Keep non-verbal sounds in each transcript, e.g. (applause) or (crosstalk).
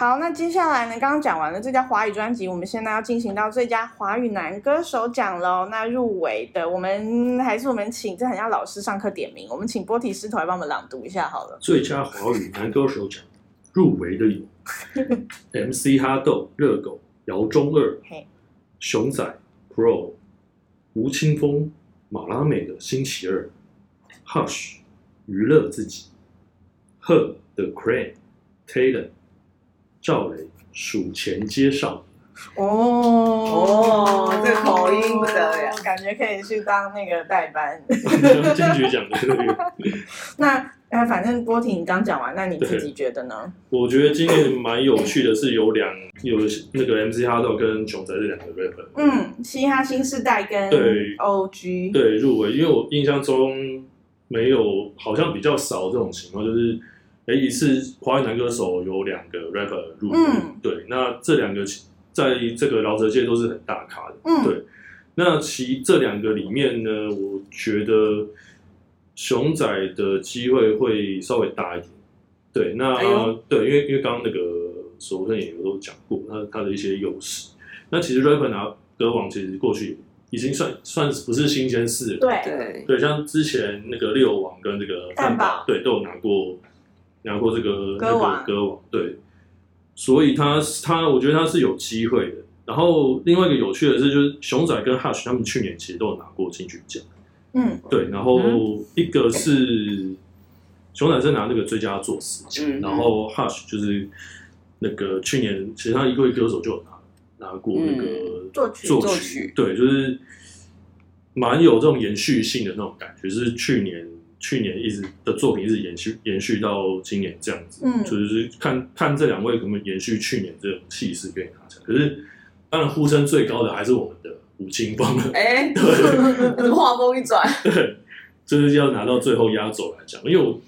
好，那接下来呢？刚刚讲完了最佳华语专辑，我们现在要进行到最佳华语男歌手奖喽。那入围的，我们还是我们请，这很像老师上课点名，我们请波提师徒来帮我们朗读一下好了。最佳华语男歌手奖入围的有 (laughs) MC 哈豆、热狗、姚中二、熊仔、Pro、吴青峰、马拉美的星期二、Hush、娱乐自己、Her The Crane、Taylor。赵雷数钱街上哦哦，这口音不得了，感觉可以去当那个代班。(laughs) 金曲奖的那个。(laughs) 那呃，反正波婷你刚讲完，那你自己觉得呢？我觉得今年蛮有趣的是有两有那个 MC 哈豆跟熊仔这两个 rapper。嗯，嘻哈新世代跟对 OG 对入围，因为我印象中没有，好像比较少这种情况，就是。哎，一次华语男歌手有两个 rapper 入围，嗯，对，那这两个在这个饶舌界都是很大咖的，嗯，对。那其这两个里面呢，我觉得熊仔的机会会稍微大一点，对，那、哎、对，因为因为刚刚那个守护也有都讲过他他的一些优势。那其实 rapper 拿歌王其实过去已经算算不是新鲜事了，对对对，像之前那个六王跟这个蛋堡，对，都有拿过。拿过这个歌王，那个、歌王对，所以他他我觉得他是有机会的。然后另外一个有趣的是，就是熊仔跟 Hush 他们去年其实都有拿过金曲奖，嗯，对。然后一个是熊仔是拿那个最佳作词奖，嗯，然后 Hush 就是那个去年其实他一位歌手就有拿拿过那个作曲，作曲，对，就是蛮有这种延续性的那种感觉，就是去年。去年一直的作品一直延续延续到今年这样子，嗯，就是看看这两位能不能延续去年这种气势给拿下。可是当然呼声最高的还是我们的吴青峰了，哎、欸，对，画风一转，对，(laughs) 就是要拿到最后压轴来讲。因为我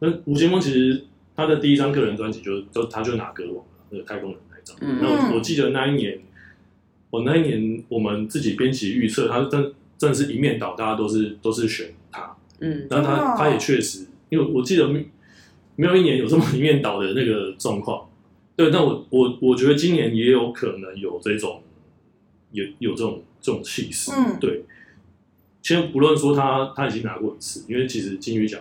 那吴青峰其实他的第一张个人专辑就就他就拿歌王了，那个太空人那张。嗯，那我，我记得那一年，我那一年我们自己编辑预测，他真真的是一面倒，大家都是都是选他。嗯，然后他他也确实，因为我记得没没有一年有这么一面倒的那个状况。对，但我我我觉得今年也有可能有这种有有这种这种气势。嗯，对。先不论说他他已经拿过一次，因为其实金鱼奖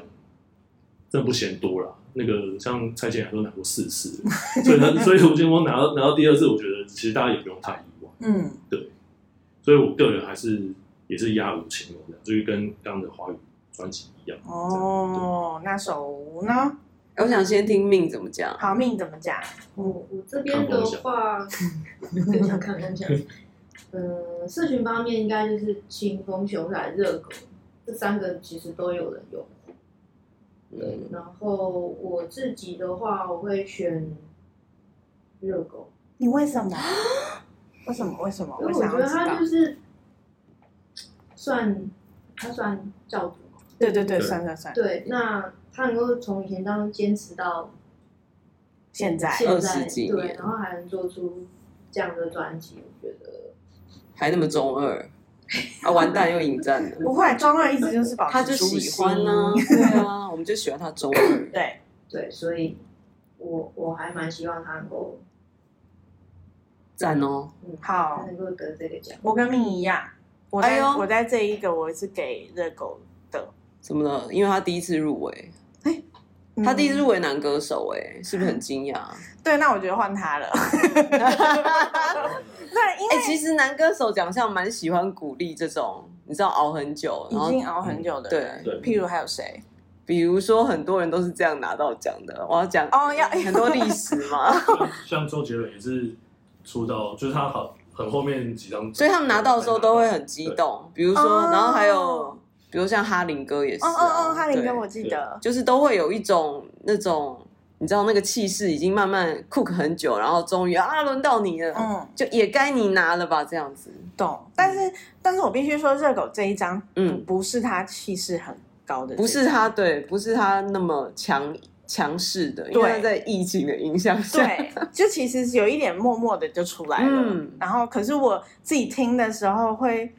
真的不嫌多了。那个像蔡健雅都拿过四次，所以他 (laughs) 所以吴建峰拿到拿到第二次，我觉得其实大家也不用太意外。嗯，对。所以我个人还是也是压吴青峰的，就是跟刚刚的华语。专辑一样哦，那首呢？我想先听命怎么讲。好，命怎么讲？我我这边的话，更想看看讲。(laughs) 呃，社群方面应该就是清风、熊仔、热狗这三个，其实都有人用。对，然后我自己的话，我会选热狗。你为什么？(gasps) 为什么？为什么？因为我觉得他就是算他算教主。对对对，算算算。对，那他能够从以前当中坚持到现在，现在对，然后还能做出这样的专辑，我觉得还那么中二啊！完蛋，又引战了。(laughs) 不会，中二一直就是保持他就喜欢呢、啊，(laughs) 对啊，我们就喜欢他中二。(coughs) 对对，所以我我还蛮希望他能够赞哦，嗯，好，能够得这个奖。我跟命一样，我在、哎、我在这一个我是给热狗的。怎么了？因为他第一次入围，哎、嗯，他第一次入围男歌手，哎，是不是很惊讶？(laughs) 对，那我觉得换他了。(laughs) 对，因为、欸、其实男歌手奖项蛮喜欢鼓励这种，你知道熬很久，已经熬很久的人、嗯对。对，譬如还有谁？比如说很多人都是这样拿到奖的。我要讲哦，要很多历史嘛。(laughs) 像周杰伦也是出道，就是他很很后面几张，所以他们拿到的时候都会很激动。比如说，然后还有。比如像哈林哥也是、啊，哦哦哦，哈林哥我记得，就是都会有一种那种，你知道那个气势已经慢慢 cook 很久，然后终于啊轮到你了，嗯，就也该你拿了吧，这样子，懂。但是，但是我必须说，热狗这一张，嗯，不是他气势很高的，不是他，对，不是他那么强强势的，因为他在疫情的影响下，对，就其实有一点默默的就出来了，嗯，然后可是我自己听的时候会。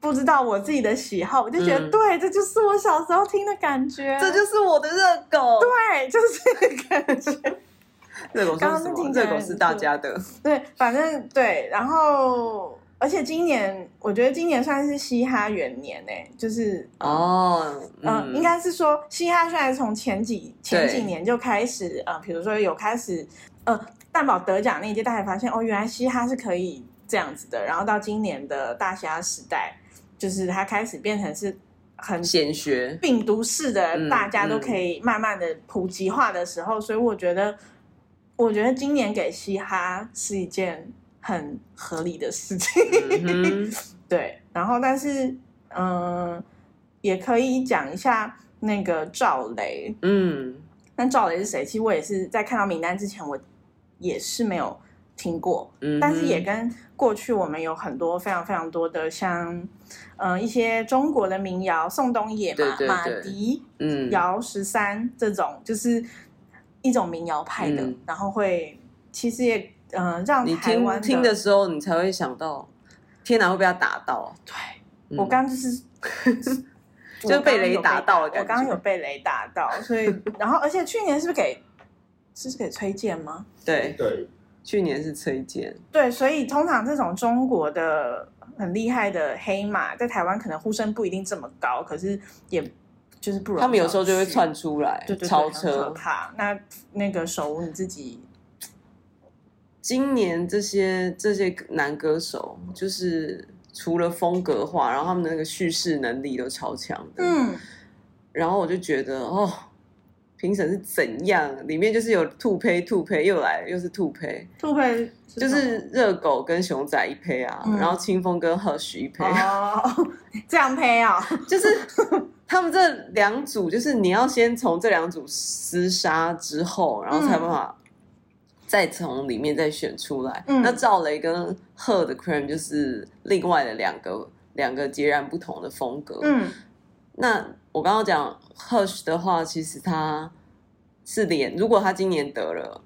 不知道我自己的喜好，我就觉得、嗯、对，这就是我小时候听的感觉，这就是我的热狗，对，就是这个感觉。(laughs) 热狗是什么？热狗是大家的。对，反正对，然后而且今年我觉得今年算是嘻哈元年呢，就是哦，嗯，应该是说嘻哈虽然从前几前几年就开始呃，比如说有开始呃蛋堡得奖那一届，大家发现哦，原来嘻哈是可以这样子的，然后到今年的大嘻哈时代，就是它开始变成是。很显学，病毒式的，大家都可以慢慢的普及化的时候，所以我觉得，我觉得今年给嘻哈是一件很合理的事情。嗯、(laughs) 对，然后但是，嗯、呃，也可以讲一下那个赵雷。嗯，那赵雷是谁？其实我也是在看到名单之前，我也是没有听过，嗯、但是也跟过去我们有很多非常非常多的像。嗯、呃，一些中国的民谣，宋冬野嘛，对对对。马迪，嗯，姚十三这种，就是一种民谣派的，嗯、然后会其实也，嗯、呃，让台湾听，听的时候，你才会想到，天哪，会被他打到？对，嗯、我刚就是 (laughs) 就被雷打到的，我刚刚有被雷打到，所以，然后，而且去年是不是给，是不是给崔健吗？对。对，去年是崔健，对，所以通常这种中国的。很厉害的黑马，在台湾可能呼声不一定这么高，可是也就是不容易。他们有时候就会窜出来，对对对，超车。可怕。那那个手无你自己，今年这些这些男歌手，就是除了风格化，然后他们的那个叙事能力都超强的。嗯，然后我就觉得哦。评审是怎样？里面就是有兔胚，兔胚又来了，又是兔胚，兔胚就是热狗跟熊仔一胚啊，嗯、然后清风跟 Hush 一胚，哦，(laughs) 这样胚啊，就是他们这两组，就是你要先从这两组厮杀之后，然后才办法再从里面再选出来。嗯、那赵雷跟贺的 Cream 就是另外的两个两个截然不同的风格。嗯，那我刚刚讲。Hush 的话，其实他是连，如果他今年得了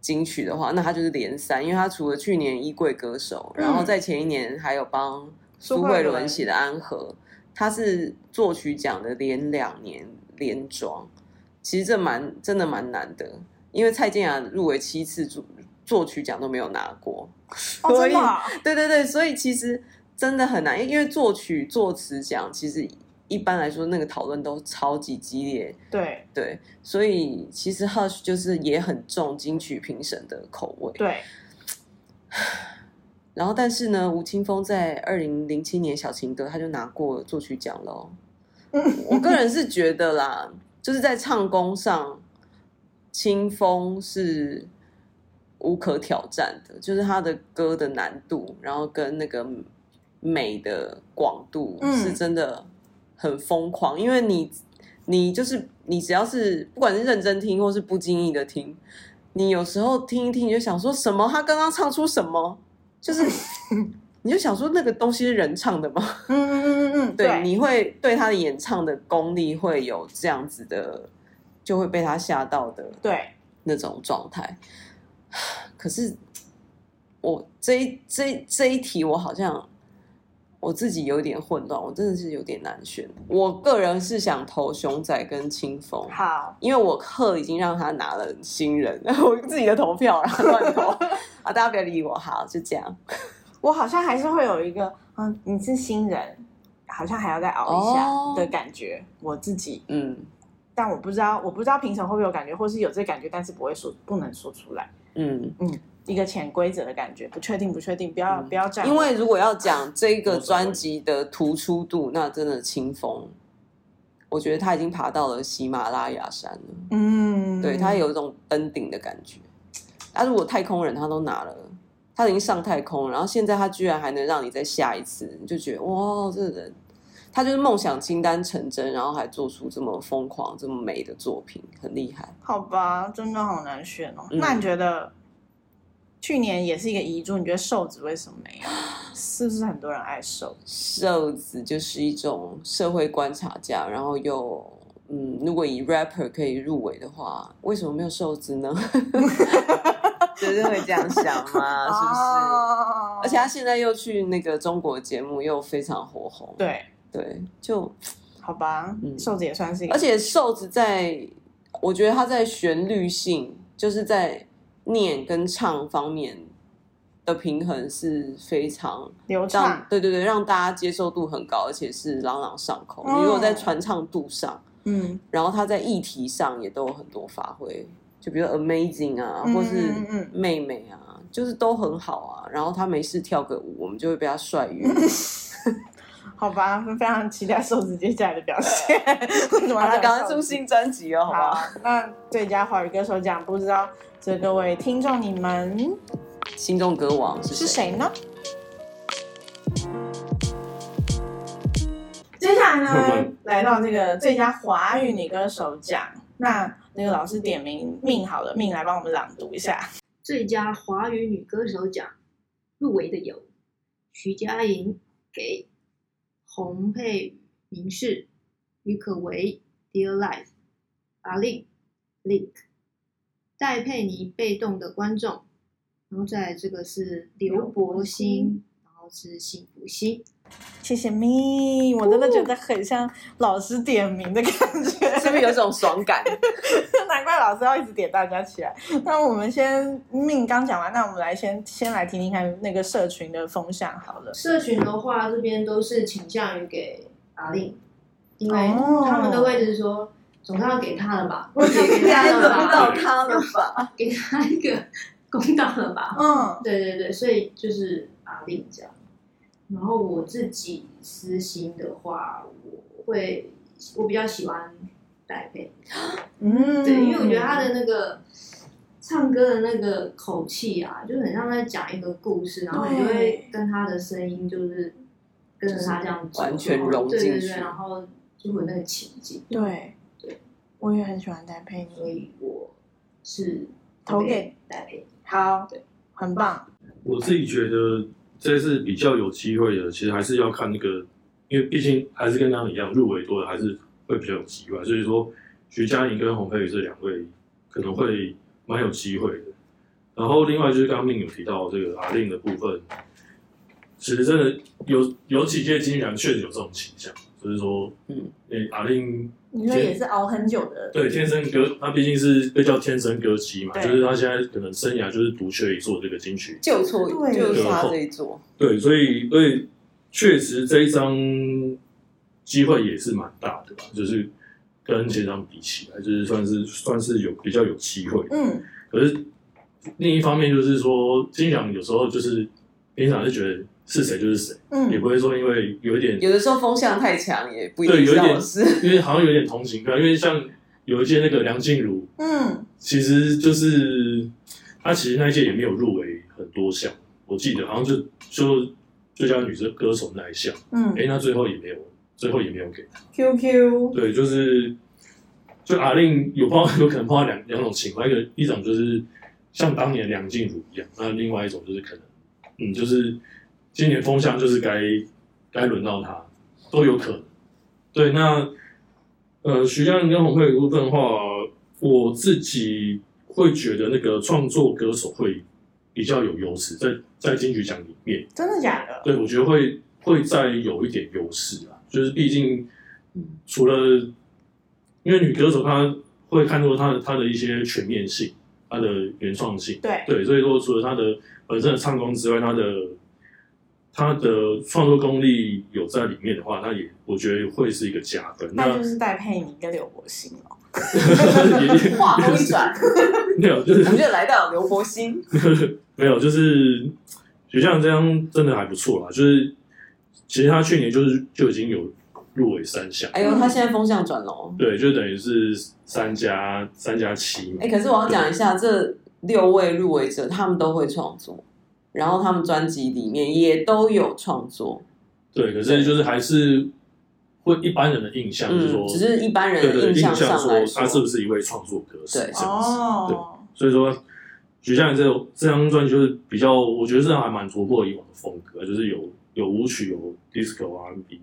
金曲的话，那他就是连三，因为他除了去年衣柜歌手，嗯、然后在前一年还有帮苏慧伦写的《安和》，他是作曲奖的连两年连庄，其实这蛮真的蛮难的，因为蔡健雅入围七次作作曲奖都没有拿过，哦、所以对对对，所以其实真的很难，因为作曲作词奖其实。一般来说，那个讨论都超级激烈。对对，所以其实 Hush 就是也很重金曲评审的口味。对。(sighs) 然后，但是呢，吴青峰在二零零七年《小情歌》他就拿过作曲奖了。(laughs) 我个人是觉得啦，就是在唱功上，青峰是无可挑战的，就是他的歌的难度，然后跟那个美的广度是真的。很疯狂，因为你，你就是你，只要是不管是认真听或是不经意的听，你有时候听一听，你就想说什么？他刚刚唱出什么？就是 (laughs) 你就想说那个东西是人唱的吗？嗯嗯嗯嗯对，对你会对他的演唱的功力会有这样子的，就会被他吓到的，对那种状态。(sighs) 可是我这一这一这一题，我好像。我自己有点混乱，我真的是有点难选。我个人是想投熊仔跟清风，好，因为我贺已经让他拿了新人，(laughs) 我自己的投票然后 (laughs) 乱投啊，大家不要理我，好，就这样。(laughs) 我好像还是会有一个，嗯，你是新人，好像还要再熬一下的感觉。Oh, 我自己，嗯，但我不知道，我不知道评审会不会有感觉，或是有这感觉，但是不会说，不能说出来。嗯嗯。一个潜规则的感觉，不确定，不确定，不要、嗯、不要这样。因为如果要讲这个专辑的突出度，那真的清风，我觉得他已经爬到了喜马拉雅山了。嗯，对，他有一种登顶的感觉。他、啊、如果太空人他都拿了，他已经上太空，然后现在他居然还能让你再下一次，你就觉得哇，这个人他就是梦想清单成真，然后还做出这么疯狂、这么美的作品，很厉害。好吧，真的好难选哦。嗯、那你觉得？去年也是一个遗珠，你觉得瘦子为什么没有？是不是很多人爱瘦？瘦子就是一种社会观察家，然后又嗯，如果以 rapper 可以入围的话，为什么没有瘦子呢？(laughs) 就是会这样想吗？是不是？Oh. 而且他现在又去那个中国节目，又非常火红。对对，就好吧。嗯，瘦子也算是一个，而且瘦子在，我觉得他在旋律性，就是在。念跟唱方面的平衡是非常流畅，对对对，让大家接受度很高，而且是朗朗上口。你如果在传唱度上，嗯，然后他在议题上也都有很多发挥，就比如 amazing 啊，或是妹妹啊。就是都很好啊，然后他没事跳个舞，我们就会被他帅晕。(laughs) 好吧，非常期待瘦子接下来的表现。(laughs) 他刚刚出新专辑哦，好吧。好，那最佳华语歌手奖，不知道这各位听众你们心中歌王是谁呢？接下来呢，来到这个最佳华语女歌手奖，那那个老师点名命好了，命来帮我们朗读一下。最佳华语女歌手奖入围的有徐佳莹给洪佩明世、郁可唯 Dear Life、阿令 Link、戴佩妮被动的观众，然后再来这个是刘柏辛，然后是幸福心。谢谢咪，我真的觉得很像老师点名的感觉，是不是有种爽感？(laughs) 难怪老师要一直点大家起来。那我们先命刚讲完，那我们来先先来听听看那个社群的风向好了。社群的话，这边都是倾向于给阿令，因为他们的位置是说总算要给他了吧，给给他了吧，到他了吧，给他一个公道了吧？嗯，对对对，所以就是阿令这样。然后我自己私心的话，我会我比较喜欢戴佩妮，嗯，对，因为我觉得他的那个唱歌的那个口气啊，就很像在讲一个故事，然后你就会跟他的声音就是跟着他这样子完全融进去，对对对，然后就会有那个情景。对对，我也很喜欢戴佩妮，所以我是投给戴佩妮。好，对，很棒。我自己觉得。这是比较有机会的，其实还是要看那个，因为毕竟还是跟他们一样，入围多的还是会比较有机会。所以说，徐佳莹跟洪佩瑜这两位可能会蛮有机会的。然后另外就是刚刚命有提到这个阿令的部分，其实真的有有几届金奖确实有这种倾向，就是说，嗯，诶，阿令。你说也是熬很久的，对，天生歌，他毕竟是被叫天生歌姬嘛，就是他现在可能生涯就是独缺一座这个金曲，就错，就差这一座。对，所以，所以确实这一张机会也是蛮大的吧，就是跟前张比起来，就是算是算是有比较有机会。嗯，可是另一方面就是说，金奖有时候就是平常是觉得。是谁就是谁，嗯，也不会说因为有一点，有的时候风向太强也不一定。对，有一点是，因为好像有点同情感，因为像有一届那个梁静茹，嗯，其实就是她其实那一届也没有入围很多项，我记得好像就就最佳女生歌手那一项，嗯，哎、欸，那最后也没有，最后也没有给她。QQ，对，就是就阿令有碰到 (laughs) 有可能碰到两两种情况，一个一种就是像当年梁静茹一样，那另外一种就是可能，嗯，就是。今年风向就是该该轮到他，都有可能。对，那呃，徐佳莹跟洪佩瑜部分的话，我自己会觉得那个创作歌手会比较有优势，在在金曲奖里面。真的假的？对，我觉得会会再有一点优势啊，就是毕竟，除了因为女歌手她会看出她的她的一些全面性，她的原创性。对对，所以说除了她的本身的唱功之外，她的他的创作功力有在里面的话，他也我觉得会是一个加分。那就是戴佩妮跟刘柏辛了。(laughs) 话锋一转，(laughs) 没有，就是我们就来到刘柏辛。(laughs) 没有，就是学校这样真的还不错啦。就是其实他去年就是就已经有入围三项。哎呦，他现在风向转了。对，就等于是三加三加七。哎，可是我要讲一下，这六位入围者他们都会创作。然后他们专辑里面也都有创作，对，可是就是还是会一般人的印象，就是说，嗯、只是一般人的印象上来说，他是不是一位创作歌手？对，这样子，对，所以说，徐佳莹这这张专辑就是比较，我觉得是还蛮突破以往的风格，就是有有舞曲，有 disco R&B，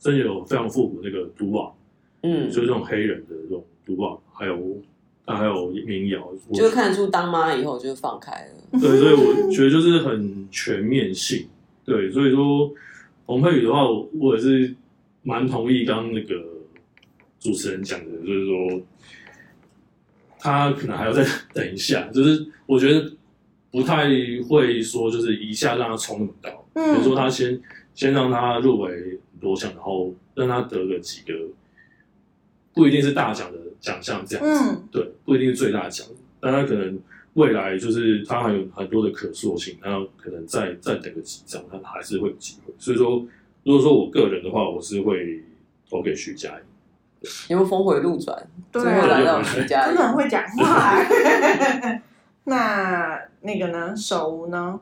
甚至有非常复古那个独瓦，嗯，就是这种黑人的这种独瓦，还有。啊，还有民谣，就看得出当妈以后就放开了。对，所以我觉得就是很全面性。对，所以说洪佩宇的话，我也是蛮同意刚刚那个主持人讲的，就是说他可能还要再 (laughs) 等一下，就是我觉得不太会说，就是一下让他冲那么高。嗯，比如说他先先让他入围很多项，然后让他得个几个，不一定是大奖的奖项这样子。嗯，对，不一定是最大奖，但他可能未来就是他还有很多的可塑性，然后可能再再等个几张，他还是会有机会。所以说，如果说我个人的话，我是会投给徐佳莹。有没有峰回路转？(laughs) 对，来到徐佳莹，真的很会讲话。那那个呢？手无呢？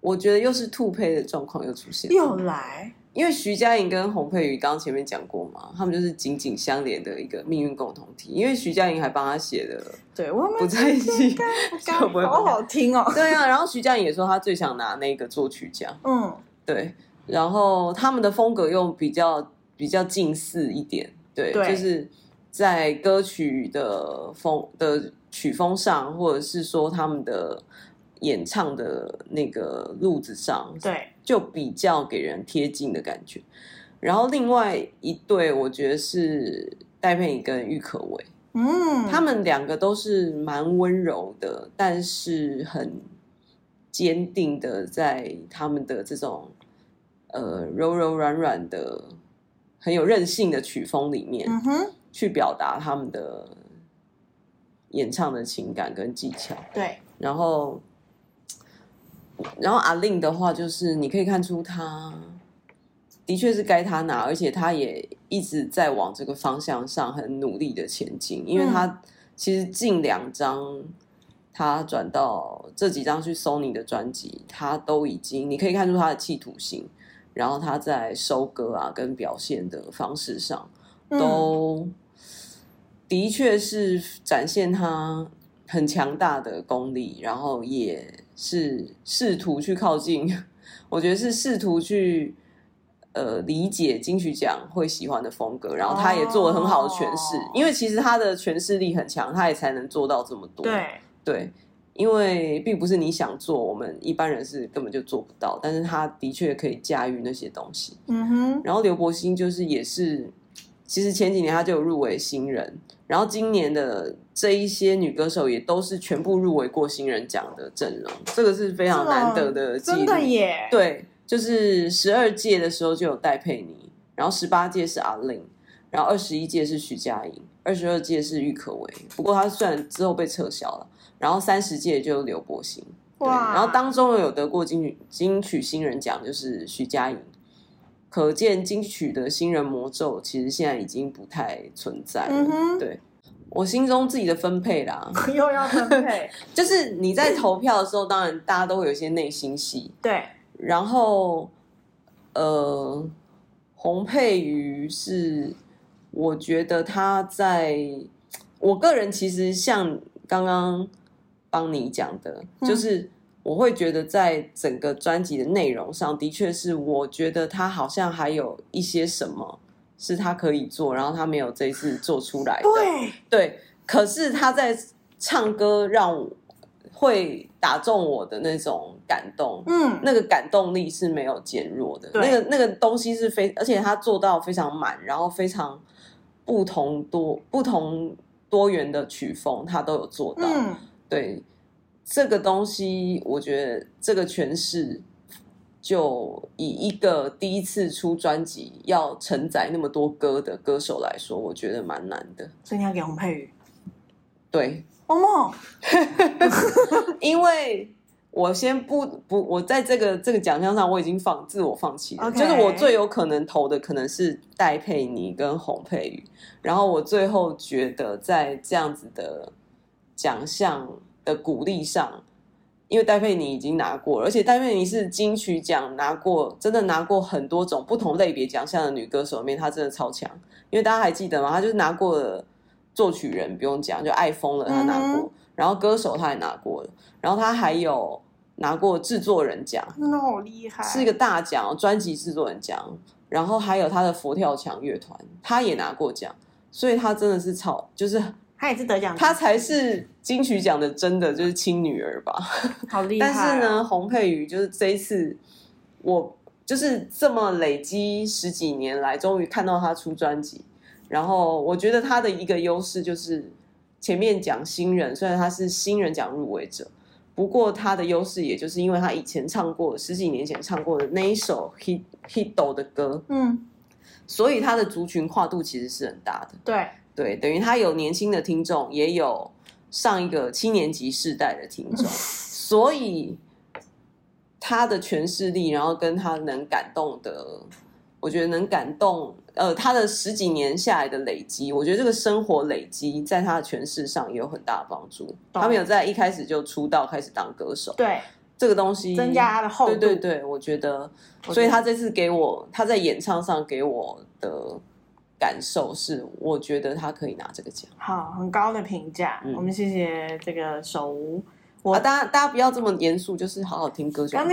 我觉得又是兔胚的状况又出现，又来。因为徐佳莹跟洪佩瑜刚刚前面讲过嘛，他们就是紧紧相连的一个命运共同体。因为徐佳莹还帮他写的，对我们不在一起，(laughs) 好好听哦。对啊，然后徐佳莹也说他最想拿那个作曲奖。嗯，对。然后他们的风格又比较比较近似一点。对，对，就是在歌曲的风的曲风上，或者是说他们的演唱的那个路子上，对，就比较给人贴近的感觉。然后另外一对，我觉得是戴佩妮跟郁可唯，嗯，他们两个都是蛮温柔的，但是很坚定的，在他们的这种呃柔柔软软的。很有韧性的曲风里面，嗯哼，去表达他们的演唱的情感跟技巧。对，然后，然后 A-Lin 的话，就是你可以看出他的确是该他拿，而且他也一直在往这个方向上很努力的前进。因为他其实近两张他转到这几张去 Sony 的专辑，他都已经你可以看出他的企图心。然后他在收割啊，跟表现的方式上，都的确是展现他很强大的功力，然后也是试图去靠近，我觉得是试图去呃理解金曲奖会喜欢的风格，然后他也做了很好的诠释，哦，因为其实他的诠释力很强，他也才能做到这么多。对对。因为并不是你想做，我们一般人是根本就做不到。但是他的确可以驾驭那些东西。嗯哼。然后刘柏辛就是也是，其实前几年她就有入围新人，然后今年的这一些女歌手也都是全部入围过新人奖的阵容，这个是非常难得的记录。真的耶。对，就是十二届的时候就有戴佩妮，然后十八届是 A-Lin，然后二十一届是徐佳莹，二十二届是郁可唯。不过她虽然之后被撤销了。然后三十届就刘柏辛，哇！然后当中有得过金曲金曲新人奖，就是徐佳莹。可见金曲的新人魔咒其实现在已经不太存在了。嗯、对，我心中自己的分配啦，(laughs) 又要分配，(laughs) 就是你在投票的时候，当然大家都会有一些内心戏。对，然后呃，洪佩瑜是，我觉得他在我个人其实像刚刚。帮你讲的，就是我会觉得在整个专辑的内容上的确是，我觉得他好像还有一些什么是他可以做，然后他没有这一次做出来的。对对，可是他在唱歌让我会打中我的那种感动，嗯，那个感动力是没有减弱的。那个那个东西是非，而且他做到非常满，然后非常不同多不同多元的曲风，他都有做到。嗯对这个东西，我觉得这个诠释，就以一个第一次出专辑要承载那么多歌的歌手来说，我觉得蛮难的。所以你要给洪佩瑜？对，(laughs) 因为我先不不，我在这个这个奖项上我已经放自我放弃了.就是我最有可能投的可能是戴佩妮跟洪佩瑜，然后我最后觉得在这样子的。奖项的鼓励上，因为戴佩妮已经拿过了，而且戴佩妮是金曲奖拿过，真的拿过很多种不同类别奖项的女歌手里面，她真的超强。因为大家还记得吗？她就是拿过了作曲人，不用讲，就爱疯了，她拿过、嗯。然后歌手她也拿过了，然后她还有拿过制作人奖，真的好厉害，是一个大奖，专辑制作人奖。然后还有她的佛跳墙乐团，她也拿过奖，所以她真的是超，就是。他也是得奖，他才是金曲奖的真的就是亲女儿吧，(laughs) 好厉害、哦。但是呢，洪佩瑜就是这一次，我就是这么累积十几年来，终于看到他出专辑。然后我觉得他的一个优势就是前面讲新人，虽然他是新人奖入围者，不过他的优势也就是因为他以前唱过十几年前唱过的那一首 hit hit 的歌，嗯，所以他的族群跨度其实是很大的。对对，等于他有年轻的听众，也有上一个七年级世代的听众，(laughs) 所以他的诠释力，然后跟他能感动的，我觉得能感动。呃，他的十几年下来的累积，我觉得这个生活累积在他的诠释上也有很大的帮助。他没有在一开始就出道开始当歌手，对这个东西增加他的厚度。对对对，我觉得，所以他这次给我他在演唱上给我的感受是，我觉得他可以拿这个奖。好，很高的评价，嗯、我们谢谢这个手无。我、啊、大家大家不要这么严肃，就是好好听歌就好。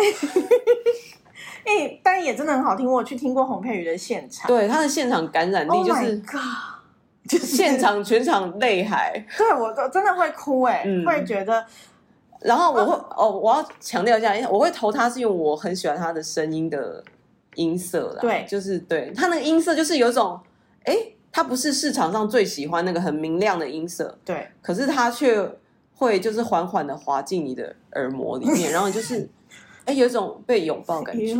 哎、欸，但也真的很好听。我去听过洪佩瑜的现场，对他的现场感染力就是，就是 (laughs) 现场全场泪海。(laughs) 对我都真的会哭哎、欸，嗯、会觉得。然后我会哦，哦，我要强调一下，我会投他是因为我很喜欢他的声音的音色啦。对，就是对他那个音色，就是有一种哎，它不是市场上最喜欢那个很明亮的音色，对，可是它却会就是缓缓的滑进你的耳膜里面，(laughs) 然后就是。哎，有一种被拥抱感觉，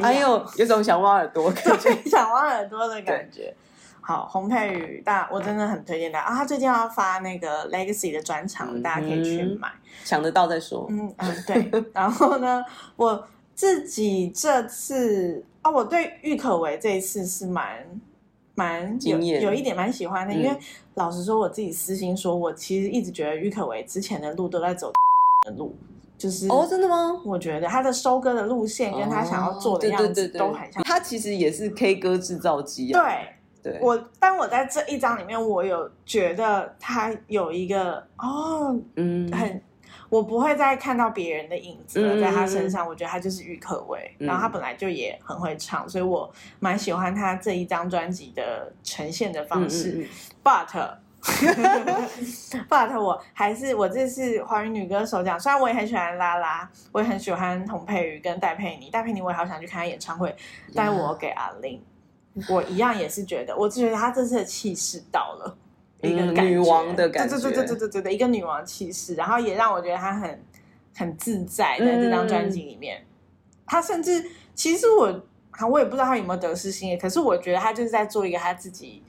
还有有种想挖耳朵感觉，(laughs) 想挖耳朵的感觉。好，洪佩宇，大我真的很推荐大家啊！他最近要发那个 Legacy 的专场，大家可以去买，抢得到再说。嗯嗯，对。然后呢，我自己这次啊，我对郁可唯这一次是蛮蛮有有一点蛮喜欢的，因为老实说，我自己私心说，我其实一直觉得郁可唯之前的路都在走 (laughs) 的路。就是哦，真的吗？我觉得他的收割的路线跟他想要做的样子都很像。他其实也是 K 歌制造机啊。对，对。我但我在这一章里面，我有觉得他有一个哦，嗯，很，我不会再看到别人的影子了在他身上。我觉得他就是郁可唯，然后他本来就也很会唱，所以我蛮喜欢他这一张专辑的呈现的方式。But (laughs) But 我还是我这次华语女歌手奖，虽然我也很喜欢拉拉，我也很喜欢童佩瑜跟戴佩妮，戴佩妮我也好想去看她演唱会，但我给阿玲.我一样也是觉得，我只觉得她这次的气势到了一个女王的感觉，对对对对对对对，一个女王气势，然后也让我觉得她很很自在在这张专辑里面，她、嗯、甚至其实我，我也不知道她有没有得失心，可是我觉得她就是在做一个她自己。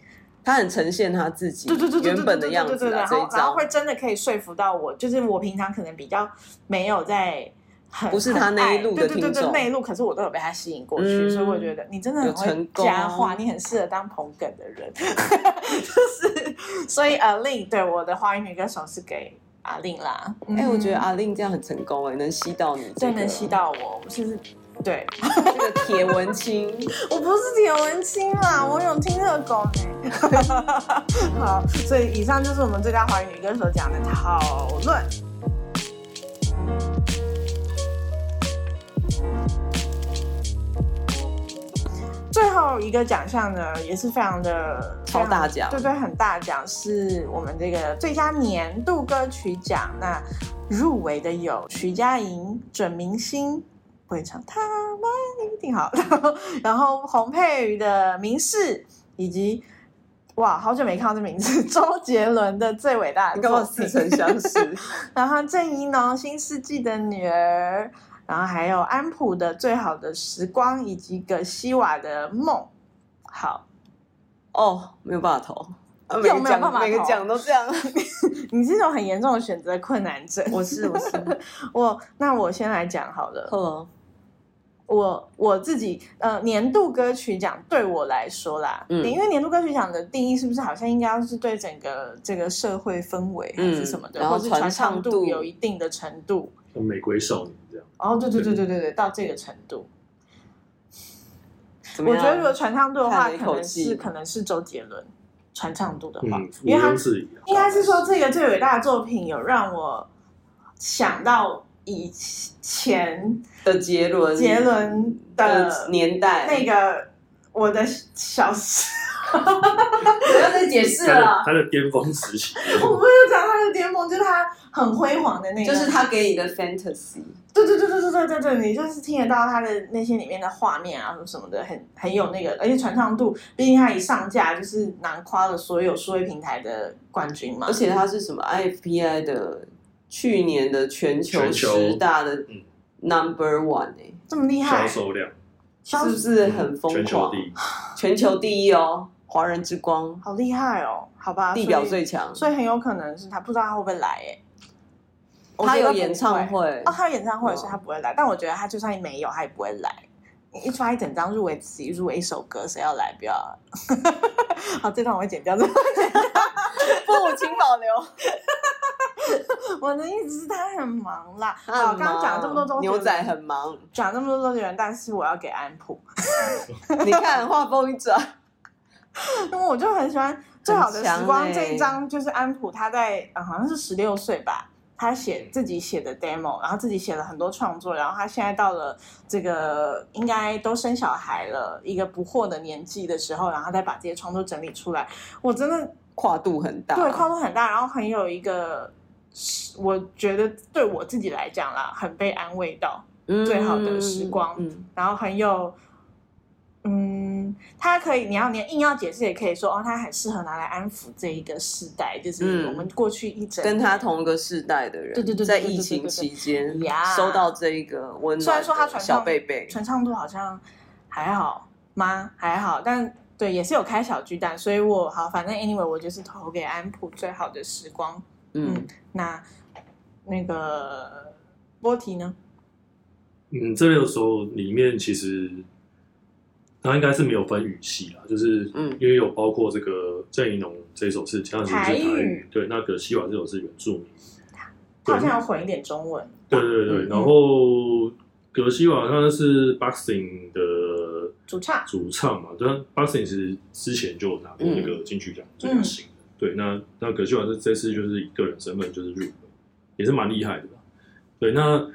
她很呈现她自己对对对原本的样子，然后然后会真的可以说服到我，就是我平常可能比较没有在很不是他那一路的听众，对对对，那一路，可是我都有被他吸引过去，所以我觉得你真的很会加话，你很适合当捧哏的人，(laughs) 就是所以阿令对我的华语女歌手是给阿令啦，哎，我觉得阿令这样很成功哎，能吸到你，对，能吸到我，是不是？对，这个铁文青，(laughs) 我不是铁文青啦，我有听热狗呢。(laughs) 好，所以以上就是我们最佳华语女歌手奖的讨论。最后一个奖项呢，也是非常的超大奖，对对，很大奖，是我们这个最佳年度歌曲奖。那入围的有徐佳莹、准明星。会唱他们一定好，然后然后洪佩瑜的《明示》，以及哇，好久没看到这名字，(laughs) 周杰伦的《最伟大的》，跟我似曾相识。(laughs) 然后郑怡农《新世纪的女儿》，然后还有安普的《最好的时光》，以及葛西瓦的《梦》。好哦，没有办法投，又没有办法，每个奖都这样。(laughs) 你这种很严重的选择困难症，我是我是 (laughs) 我，那我先来讲好了。呵我我自己呃，年度歌曲奖对我来说啦，嗯，因为年度歌曲奖的定义是不是好像应该要是对整个这个社会氛围还是什么的，嗯、或是传唱度有一定的程度，像玫瑰少年这样。哦，对对对对对对，到这个程度，我觉得如果传唱度的话，可能是可能是周杰伦传唱度的话，嗯、因为他是应该是说这个最伟大的作品有让我想到。以前的杰伦，杰伦的年代，那个我的小时 (laughs) 不要再解释了。他的巅峰时期，(laughs) 我不是讲他的巅峰，就是他很辉煌的那个，就是他给你的 fantasy。对对对对对对对对，你就是听得到他的那些里面的画面啊什么什么的，很很有那个，而且传唱度，毕竟他一上架就是囊括了所有数位平台的冠军嘛。而且他是什么 IFPI 的去年的全球十大的 number one 哎、欸，这么厉害，销售量是不是很疯狂？全球第一，全球第一哦，华人之光，好厉害哦，好吧，地表最强，所以很有可能是他，不知道他会不会来哎。他有演唱会哦，他有演唱会，所以他不会来。但我觉得他就算没有，他也不会来。你一发一整张入围词，入围一首歌，谁要来？不要。(laughs) 好，这段我会剪掉，这段剪掉，不，请保留。(laughs) 我的意思是，他很忙啦。好，刚刚讲了这么多东西，牛仔很忙，讲这么多周杰伦，但是我要给安普。(laughs) 你看，话锋一转，因为我就很喜欢《最好的时光》这一张，就是安普他在，好像是十六岁吧。他写自己写的 demo，然后自己写了很多创作，然后他现在到了这个应该都生小孩了一个不惑的年纪的时候，然后再把这些创作整理出来，我真的跨度很大，对，跨度很大，然后很有一个，我觉得对我自己来讲啦，很被安慰到，最好的时光，嗯嗯、然后很有。嗯，他可以，你要你硬要解释也可以说哦，他很适合拿来安抚这一个世代，就是我们过去一整跟他同一个世代的人，对对对，在疫情期间收到这一个温暖，虽然说他传小贝贝传唱度好像还好吗？还好，但对也是有开小巨蛋，所以我好，反正 anyway 我就是投给安普最好的时光。嗯，嗯，那那个波提呢？嗯，这六首里面其实。他应该是没有分语系啦，就是因为有包括这个郑宜农这首是这样子是台语，台语对，那葛西瓦这首是原住民，他好像要混一点中文。对对对，嗯、然后葛西瓦他是 Boxing 的主唱，主唱嘛，对，Boxing 其实之前就拿过那个金曲奖最佳新人，嗯、对，那那葛西瓦这这次就是以个人身份就是入围，也是蛮厉害的吧？对，那。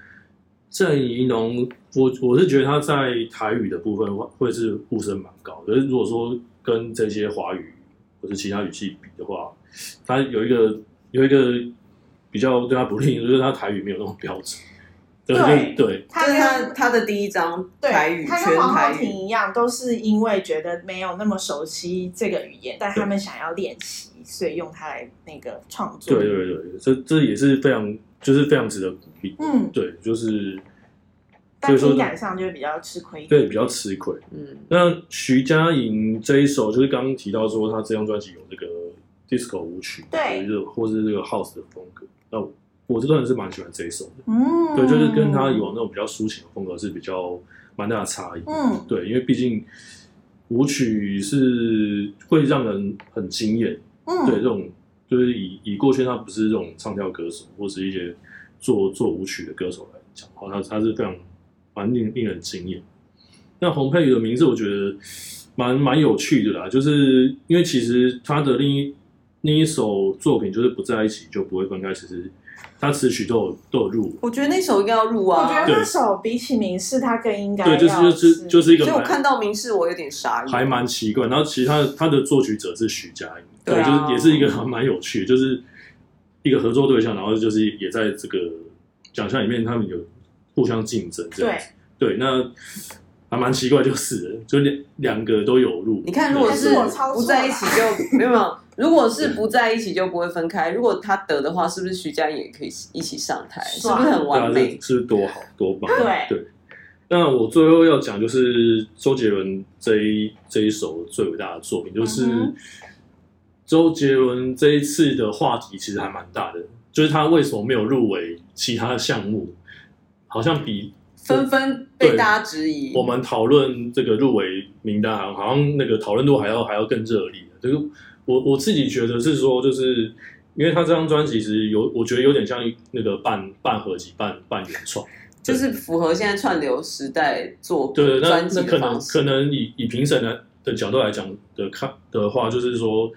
郑怡农，我我是觉得他在台语的部分会会是呼声蛮高，可是如果说跟这些华语或者其他语系比的话，他有一个有一个比较对他不利，就是他台语没有那么标准。对对，对他跟他他的第一张台语，他跟黄浩庭一样，都是因为觉得没有那么熟悉这个语言，但他们想要练习，所以用它来那个创作。对对对，这这也是非常。就是非常值得鼓励，嗯，对，就是，但听感上就会比较吃亏，对，比较吃亏，嗯。那徐佳莹这一首，就是刚刚提到说，她这张专辑有这个 disco 舞曲，对。就，或是这个 house 的风格。那我这个人是蛮喜欢这一首的，嗯，对，就是跟她以往那种比较抒情的风格是比较蛮大的差异，嗯，对，因为毕竟舞曲是会让人很惊艳，嗯，对，这种。就是以以过去他不是这种唱跳歌手，或是一些做做舞曲的歌手来讲的话，他他是非常蛮令令人惊艳。那洪佩瑜的名字我觉得蛮蛮有趣的啦，就是因为其实他的另一另一首作品就是不在一起就不会分开，其实他词曲都有都有入。我觉得那首应该要入啊，我觉得那首比起民视，他更应该对，就是就是就是一个。所以我看到民视，我有点傻眼，还蛮奇怪。然后其实他他的作曲者是徐佳莹。对，就是也是一个还蛮有趣的，就是一个合作对象，然后就是也在这个奖项里面，他们有互相竞争这样子。对，对，那还蛮奇怪，就是就两两个都有入。你看，如果是不在一起就没有没有，如果是不在一起就不会分开。如果他得的话，是不是徐佳莹也可以一起上台？是不是很完美？是，是多好多棒？对对。那我最后要讲就是周杰伦这一这一首最伟大的作品，就是。嗯周杰伦这一次的话题其实还蛮大的，就是他为什么没有入围其他的项目，好像比纷纷被大家质疑。我们讨论这个入围名单，好像那个讨论度还要还要更热烈。就是我我自己觉得是说，就是因为他这张专辑其实有，我觉得有点像那个半半合集、半半原创，就是符合现在串流时代做对那那可能可能以以评审的的角度来讲的看的话，就是说。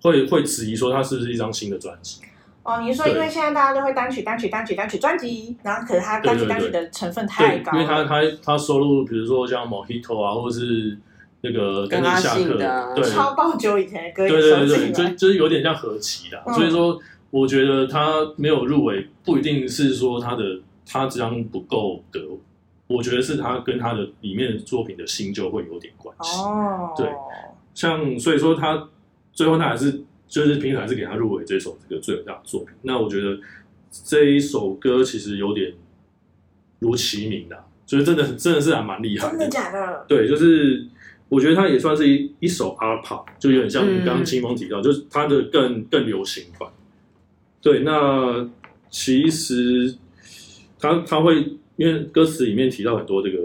会会质疑说，它是不是一张新的专辑？哦，你是说因为现在大家都会单曲单曲单曲单曲专辑，然后可是它单曲单曲的成分太高，因为它它它收录，比如说像 Mojito 啊，或者是那个跟你下课，对，超爆久以前的歌也对对对对，就就是有点像合集的。嗯、所以说，我觉得他没有入围，不一定是说他的他这张不够格，我觉得是他跟他的里面的作品的新旧会有点关系。哦，对，像所以说他最后他还是就是评审还是给他入围这首这个最伟大的作品。那我觉得这一首歌其实有点如其名的，就是真的真的是还蛮厉害的。真的假的？对，就是。我觉得它也算是一一首 art pop，就有点像你刚刚清风提到，嗯、就是它的更更流行版。对，那其实他他会因为歌词里面提到很多这个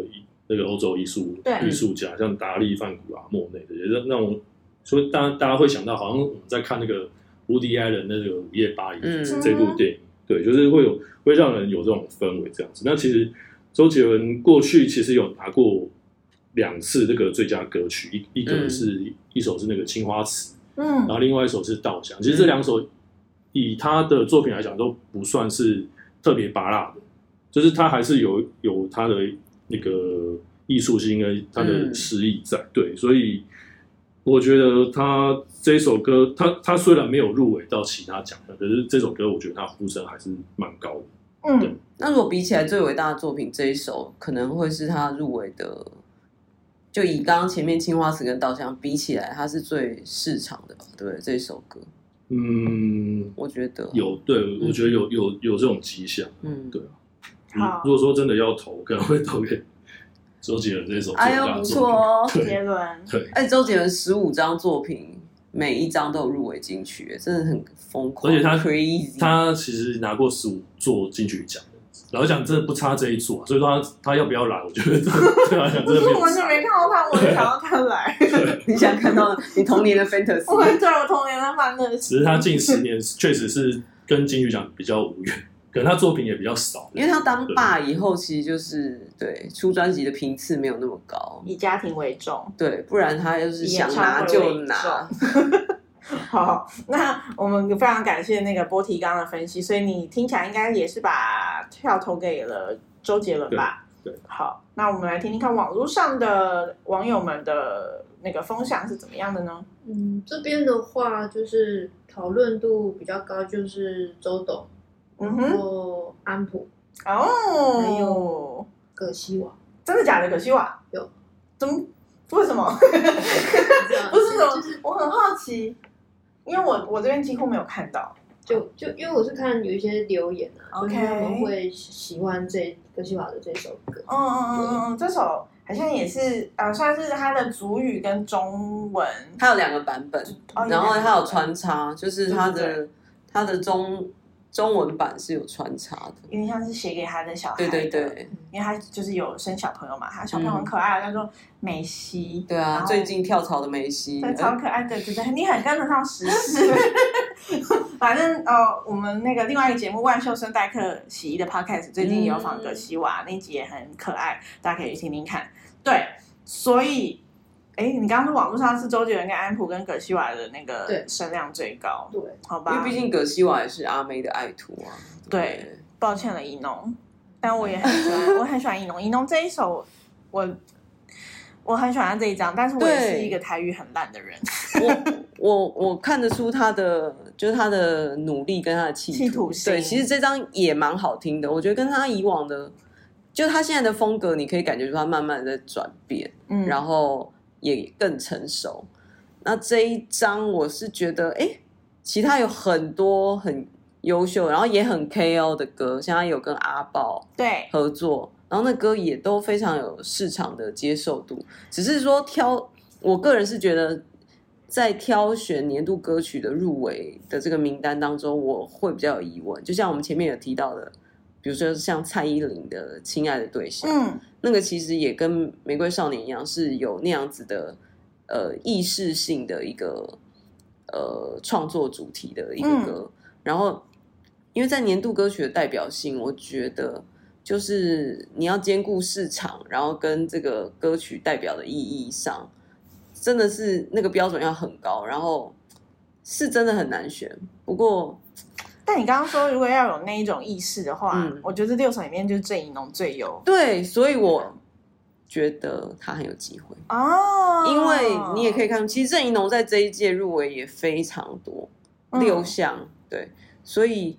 那个欧洲艺术艺术家，像达利、梵谷啊、莫内这些，那那种所以大家大家会想到，好像我们在看那个伍迪艾伦的那个《午夜巴黎》这部电影，嗯、对，就是会有会让人有这种氛围这样子。那其实周杰伦过去其实有拿过。两次这个最佳歌曲，一一个是、嗯、一首是那个《青花瓷》，嗯，然后另外一首是《稻香》。其实这两首以他的作品来讲都不算是特别拔辣的，就是他还是有有他的那个艺术性跟他的诗意在。嗯、对，所以我觉得他这首歌，他他虽然没有入围到其他奖项，可是这首歌我觉得他呼声还是蛮高的。嗯，对。那如果比起来最伟大的作品，这一首可能会是他入围的。就以刚刚前面青花瓷跟稻香比起来，它是最市场的吧？对不对？这首歌，嗯，我觉得有，对，我觉得有有有这种迹象，嗯，对啊。如果说真的要投，可能会投给周杰伦这首。哎呦，不错哦，周杰伦。(laughs) 对，哎，周杰伦十五张作品，每一张都有入围金曲，真的很疯狂。而且他 crazy，他其实拿过十五座金曲奖。老实讲，真的不差这一组，所以说他他要不要来？我觉得 (laughs) 对他讲真的没有。我完全没看到他，我就想要他来。(laughs) 你想看到你童年的 (laughs) fantasy？我对我童年的 fantasy。只是他近十年确实是跟金曲奖比较无缘，可能他作品也比较少。因为他当爸以后，其实就是对出专辑的频次没有那么高，以家庭为重。对，不然他就是想拿就拿。(laughs) 好，那我们非常感谢那个波提刚刚的分析，所以你听起来应该也是把票投给了周杰伦吧？对。对，好，那我们来听听看网络上的网友们的那个风向是怎么样的呢？嗯，这边的话就是讨论度比较高，就是周董，嗯哼，然后安普，哦，还有葛西瓦，真的假的？葛西瓦有？怎么？为什么？不 (laughs) 是什么？就是、我很好奇。因为我我这边几乎没有看到，就就因为我是看有一些留言啊，Okay. 所以他们会喜欢这歌西瓦的这首歌。嗯嗯嗯嗯，这首好像也是呃，算是他的主语跟中文，它有两个版本，哦、然后它有穿插，就是它的它的中。中文版是有穿插的，因为像是写给他的小孩。对对对，因为他就是有生小朋友嘛，他小朋友很可爱，叫做梅西。对啊，最近跳槽的梅西，对，超可爱的，对对你很跟得上时事。(laughs) 反正哦，我们那个另外一个节目《万秀生代客洗衣》的 Podcast 最近也有访葛西瓦，那集也很可爱，大家可以去听听看。对，所以。哎，你刚刚说网络上是周杰伦跟安普跟葛西瓦的那个声量最高，对，好吧？因为毕竟葛西瓦也是阿妹的爱徒啊。对，对抱歉了，一农，但我也很喜欢，(laughs) 我很喜欢一农。一农这一首，我我很喜欢他这一张，但是我也是一个台语很烂的人。我我我看得出他的就是他的努力跟他的企图，企图对，其实这张也蛮好听的。我觉得跟他以往的，就他现在的风格，你可以感觉出他慢慢的在转变，嗯，然后。也更成熟。那这一张我是觉得，哎，其他有很多很优秀，然后也很 KO 的歌，像他有跟阿宝对合作，然后那歌也都非常有市场的接受度。只是说挑，我个人是觉得，在挑选年度歌曲的入围的这个名单当中，我会比较有疑问。就像我们前面有提到的，比如说像蔡依林的《亲爱的对象》，嗯。那个其实也跟《玫瑰少年》一样，是有那样子的呃意识性的一个呃创作主题的一个歌。嗯、然后，因为在年度歌曲的代表性，我觉得就是你要兼顾市场，然后跟这个歌曲代表的意义上，真的是那个标准要很高，然后是真的很难选。不过。但你刚刚说，如果要有那一种意识的话，嗯、我觉得这六首里面就是郑宜农最有。对，所以我觉得他很有机会哦，因为你也可以看，其实郑怡农在这一届入围也非常多，嗯、六项对，所以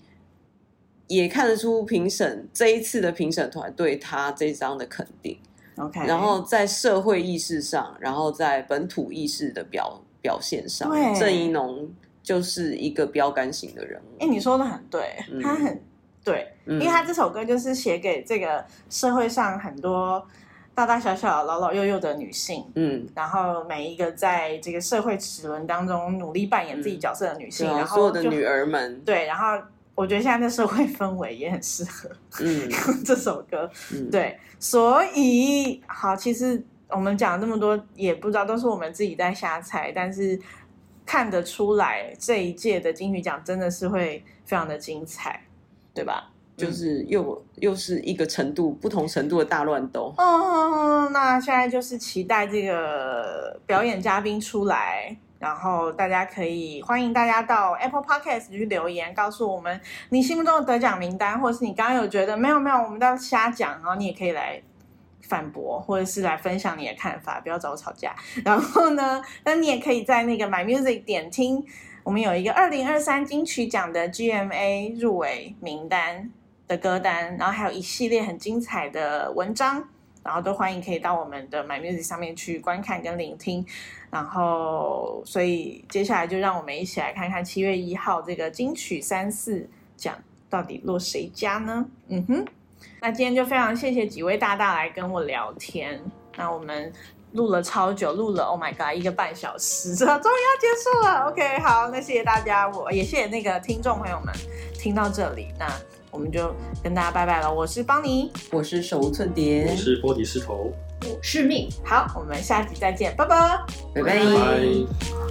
也看得出评审这一次的评审团对他这张的肯定。OK，然后在社会意识上，然后在本土意识的表表现上，郑怡农就是一个标杆型的人物。哎，你说的很对，嗯、他很对，嗯、因为他这首歌就是写给这个社会上很多。大大小小、老老幼幼的女性，嗯，然后每一个在这个社会齿轮当中努力扮演自己角色的女性，嗯、然后所有的女儿们，对，然后我觉得现在的社会氛围也很适合，嗯，(laughs) 这首歌，嗯、对，所以好，其实我们讲了这么多，也不知道都是我们自己在瞎猜，但是看得出来这一届的金曲奖真的是会非常的精彩，对吧？就是又、嗯、又是一个程度不同程度的大乱斗。哦，那现在就是期待这个表演嘉宾出来，然后大家可以欢迎大家到 Apple Podcast 去留言，告诉我们你心目中的得奖名单，或者是你刚刚有觉得没有没有，我们在瞎讲，然后你也可以来反驳，或者是来分享你的看法，不要找我吵架。然后呢，那你也可以在那个 My Music 点听，我们有一个二零二三金曲奖的 GMA 入围名单。的歌单，然后还有一系列很精彩的文章，然后都欢迎可以到我们的 My Music 上面去观看跟聆听。然后，所以接下来就让我们一起来看看七月一号这个金曲三四奖到底落谁家呢？嗯哼，那今天就非常谢谢几位大大来跟我聊天。那我们录了超久，录了 Oh my God 一个半小时，(laughs) 终于要结束了。OK，好，那谢谢大家，我也谢谢那个听众朋友们听到这里。那。我们就跟大家拜拜了。我是邦尼，我是手无寸铁，我是波提师头，我是命。好，我们下集再见，拜拜，拜拜。拜拜。